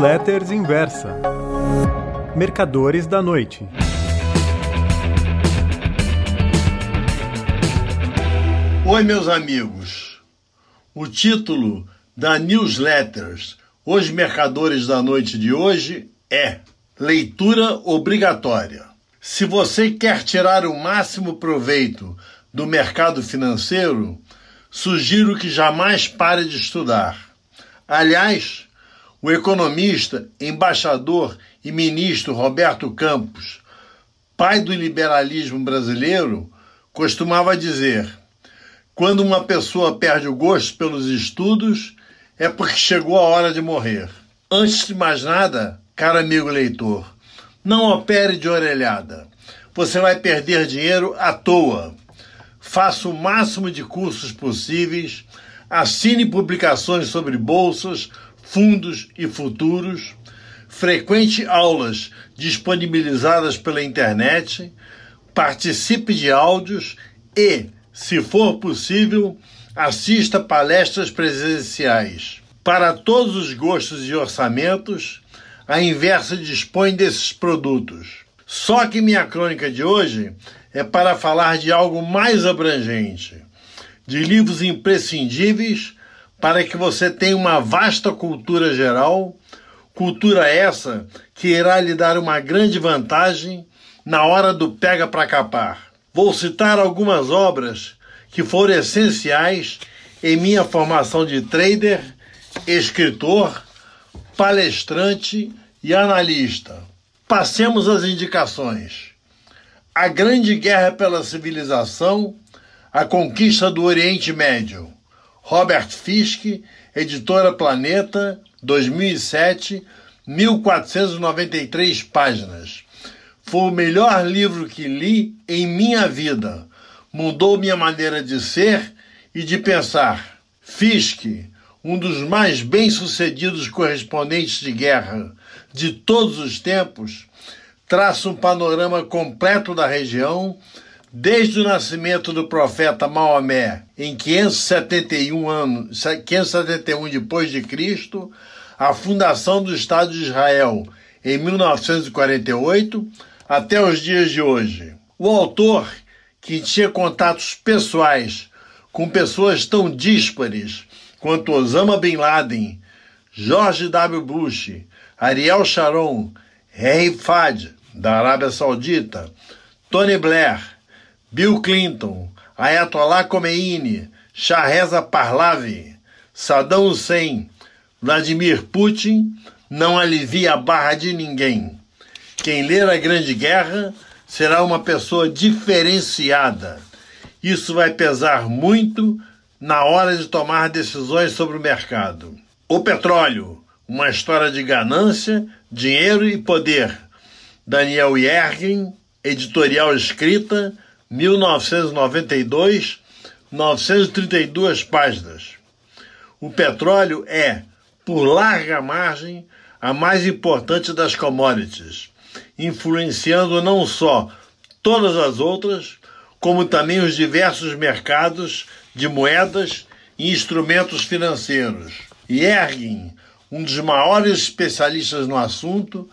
Newsletters Inversa. Mercadores da Noite. Oi, meus amigos. O título da Newsletters Os Mercadores da Noite de hoje é Leitura Obrigatória. Se você quer tirar o máximo proveito do mercado financeiro, sugiro que jamais pare de estudar. Aliás, o economista, embaixador e ministro Roberto Campos, pai do liberalismo brasileiro, costumava dizer: quando uma pessoa perde o gosto pelos estudos, é porque chegou a hora de morrer. Antes de mais nada, caro amigo leitor, não opere de orelhada. Você vai perder dinheiro à toa. Faça o máximo de cursos possíveis, assine publicações sobre bolsas, fundos e futuros, frequente aulas disponibilizadas pela internet, participe de áudios e, se for possível, assista palestras presenciais. Para todos os gostos e orçamentos, a Inversa dispõe desses produtos. Só que minha crônica de hoje é para falar de algo mais abrangente, de livros imprescindíveis para que você tenha uma vasta cultura geral, cultura essa que irá lhe dar uma grande vantagem na hora do pega para capar. Vou citar algumas obras que foram essenciais em minha formação de trader, escritor, palestrante e analista. Passemos às indicações. A Grande Guerra pela Civilização, a Conquista do Oriente Médio Robert Fisk, editora Planeta, 2007, 1493 páginas. Foi o melhor livro que li em minha vida. Mudou minha maneira de ser e de pensar. Fisk, um dos mais bem-sucedidos correspondentes de guerra de todos os tempos, traça um panorama completo da região Desde o nascimento do profeta Maomé, em 571 anos, 571 depois de Cristo, a fundação do Estado de Israel em 1948 até os dias de hoje. O autor, que tinha contatos pessoais com pessoas tão díspares quanto Osama Bin Laden, George W. Bush, Ariel Sharon, Henry Fad, da Arábia Saudita, Tony Blair, Bill Clinton, Ayatollah Khomeini, Shahreza Pahlavi, Saddam Hussein, Vladimir Putin não alivia a barra de ninguém. Quem ler a Grande Guerra será uma pessoa diferenciada. Isso vai pesar muito na hora de tomar decisões sobre o mercado. O petróleo, uma história de ganância, dinheiro e poder. Daniel Yergin, editorial escrita 1992, 932 páginas. O petróleo é, por larga margem, a mais importante das commodities, influenciando não só todas as outras, como também os diversos mercados de moedas e instrumentos financeiros. Yergin, um dos maiores especialistas no assunto,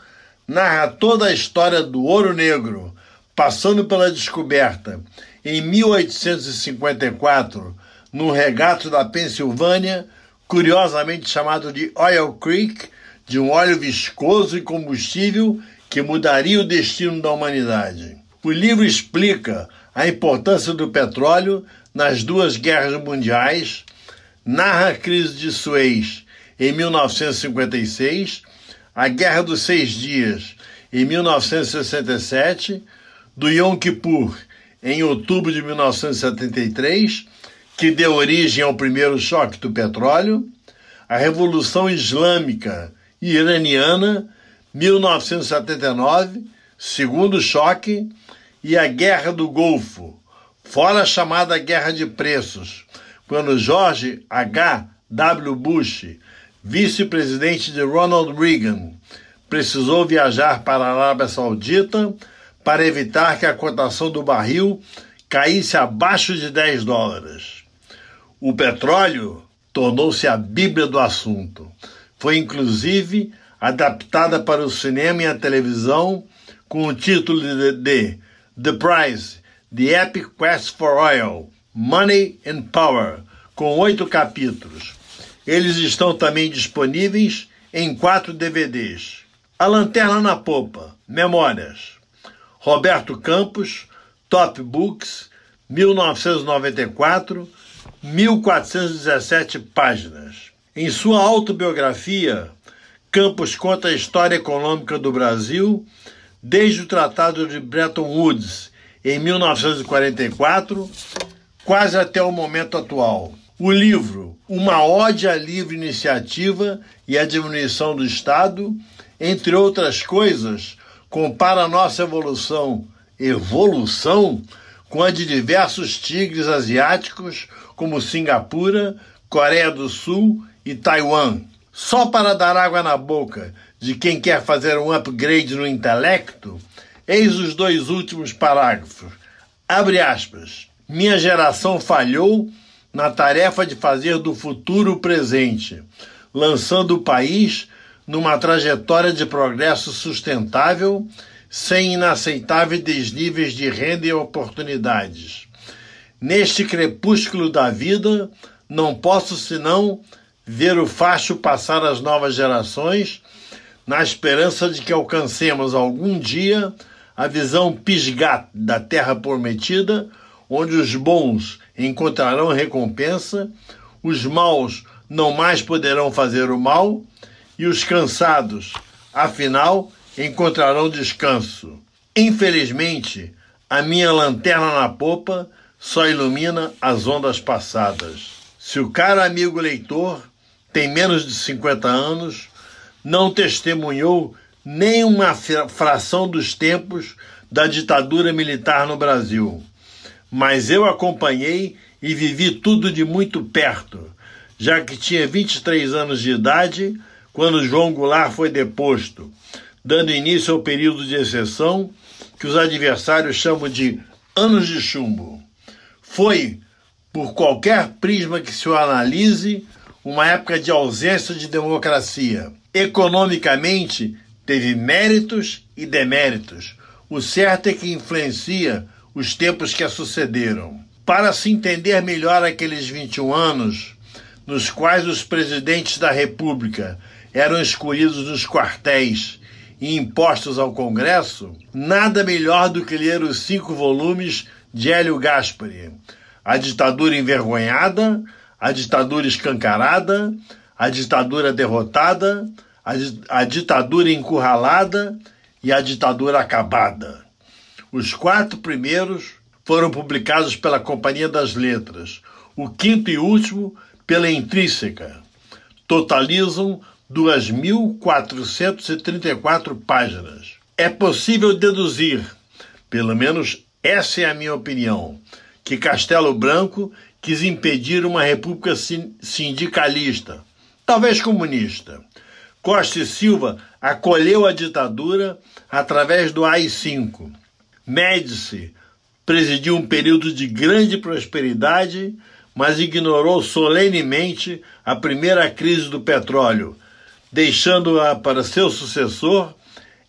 narra toda a história do ouro negro, passando pela descoberta em 1854 no regato da Pensilvânia, curiosamente chamado de Oil Creek, de um óleo viscoso e combustível que mudaria o destino da humanidade. O livro explica a importância do petróleo nas duas guerras mundiais, narra a crise de Suez em 1956, a Guerra dos Seis Dias em 1967 do Yom Kippur em outubro de 1973, que deu origem ao primeiro choque do petróleo, a Revolução Islâmica Iraniana, 1979, segundo choque, e a Guerra do Golfo, fora a chamada Guerra de Preços, quando George H. W. Bush, vice-presidente de Ronald Reagan, precisou viajar para a Arábia Saudita para evitar que a cotação do barril caísse abaixo de 10 dólares. O petróleo tornou-se a bíblia do assunto. Foi inclusive adaptada para o cinema e a televisão com o título de, The Prize, The Epic Quest for Oil, Money and Power, com oito capítulos. Eles estão também disponíveis em quatro DVDs. A Lanterna na Popa, Memórias. Roberto Campos, Top Books, 1994, 1417 páginas. Em sua autobiografia, Campos conta a história econômica do Brasil desde o Tratado de Bretton Woods em 1944, quase até o momento atual. O livro, Uma Ode à Livre Iniciativa e à Diminuição do Estado, entre outras coisas, compara a nossa evolução, evolução, com a de diversos tigres asiáticos como Singapura, Coreia do Sul e Taiwan. Só para dar água na boca de quem quer fazer um upgrade no intelecto, eis os dois últimos parágrafos. Abre aspas. Minha geração falhou na tarefa de fazer do futuro o presente, lançando o país numa trajetória de progresso sustentável, sem inaceitáveis desníveis de renda e oportunidades. Neste crepúsculo da vida, não posso senão ver o facho passar às novas gerações, na esperança de que alcancemos algum dia a visão pisgat da terra prometida, onde os bons encontrarão recompensa, os maus não mais poderão fazer o mal e os cansados, afinal, encontrarão descanso. Infelizmente, a minha lanterna na popa só ilumina as ondas passadas. Se o caro amigo leitor tem menos de 50 anos, não testemunhou nem uma fração dos tempos da ditadura militar no Brasil. Mas eu acompanhei e vivi tudo de muito perto, já que tinha 23 anos de idade quando João Goulart foi deposto, dando início ao período de exceção que os adversários chamam de anos de chumbo. Foi, por qualquer prisma que se o analise, uma época de ausência de democracia. Economicamente, teve méritos e deméritos. O certo é que influencia os tempos que a sucederam. Para se entender melhor aqueles 21 anos, nos quais os presidentes da República eram escolhidos nos quartéis e impostos ao Congresso, nada melhor do que ler os cinco volumes de Hélio Gaspari: A Ditadura Envergonhada, A Ditadura Escancarada, A Ditadura Derrotada, A, a Ditadura Encurralada e A Ditadura Acabada. Os quatro primeiros foram publicados pela Companhia das Letras, o quinto e último pela Intrínseca. Totalizam 2.434 páginas. É possível deduzir, pelo menos essa é a minha opinião, que Castelo Branco quis impedir uma república sindicalista, talvez comunista. Costa e Silva acolheu a ditadura através do AI-5. Médici presidiu um período de grande prosperidade, mas ignorou solenemente a primeira crise do petróleo, deixando-a para seu sucessor,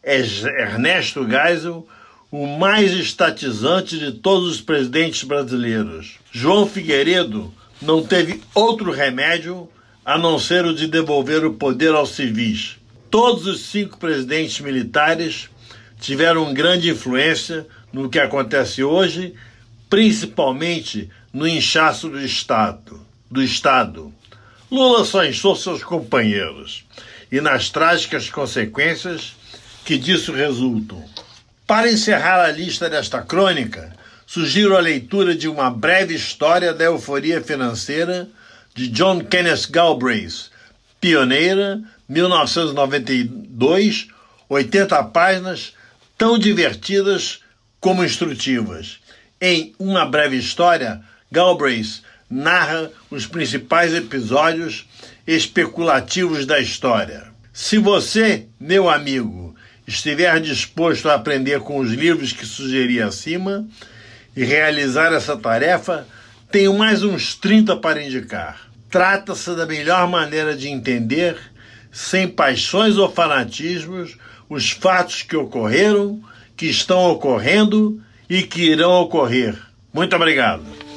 Ernesto Geisel, o mais estatizante de todos os presidentes brasileiros. João Figueiredo não teve outro remédio a não ser o de devolver o poder aos civis. Todos os cinco presidentes militares tiveram grande influência no que acontece hoje, principalmente no inchaço do Estado. Do Estado. Lula só inchou seus companheiros e nas trágicas consequências que disso resultam. Para encerrar a lista desta crônica, sugiro a leitura de uma breve história da euforia financeira de John Kenneth Galbraith, pioneira, 1992, 80 páginas, tão divertidas como instrutivas. Em Uma Breve História, Galbraith narra os principais episódios especulativos da história. Se você, meu amigo, estiver disposto a aprender com os livros que sugeri acima e realizar essa tarefa, tenho mais uns 30 para indicar. Trata-se da melhor maneira de entender, sem paixões ou fanatismos, os fatos que ocorreram, que estão ocorrendo e que irão ocorrer. Muito obrigado.